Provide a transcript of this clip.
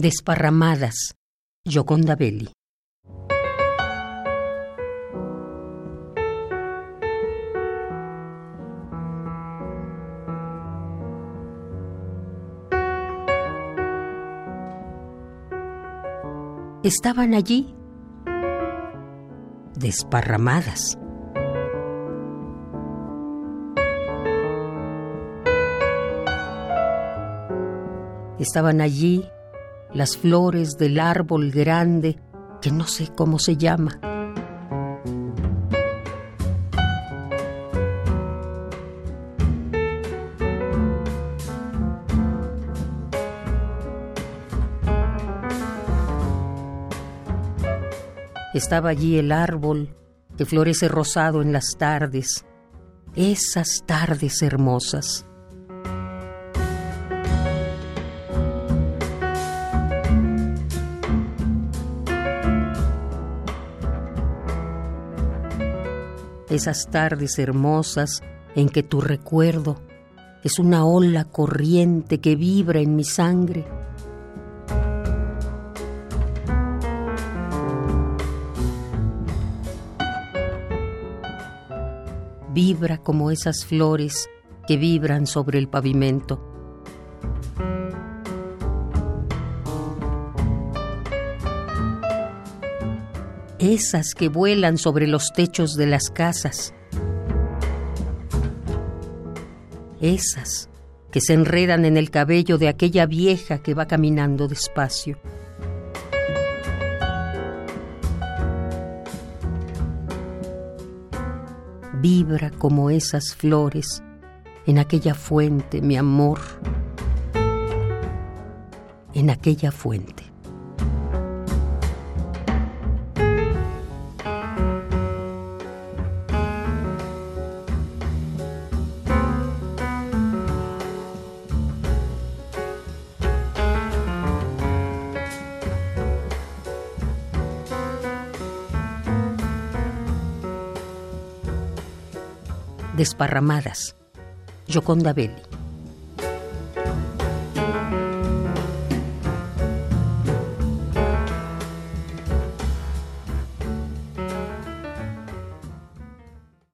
Desparramadas, Gioconda Belli. Estaban allí, desparramadas. Estaban allí las flores del árbol grande que no sé cómo se llama. Estaba allí el árbol que florece rosado en las tardes, esas tardes hermosas. Esas tardes hermosas en que tu recuerdo es una ola corriente que vibra en mi sangre. Vibra como esas flores que vibran sobre el pavimento. Esas que vuelan sobre los techos de las casas, esas que se enredan en el cabello de aquella vieja que va caminando despacio. Vibra como esas flores en aquella fuente, mi amor, en aquella fuente. Desparramadas. Gioconda Belli.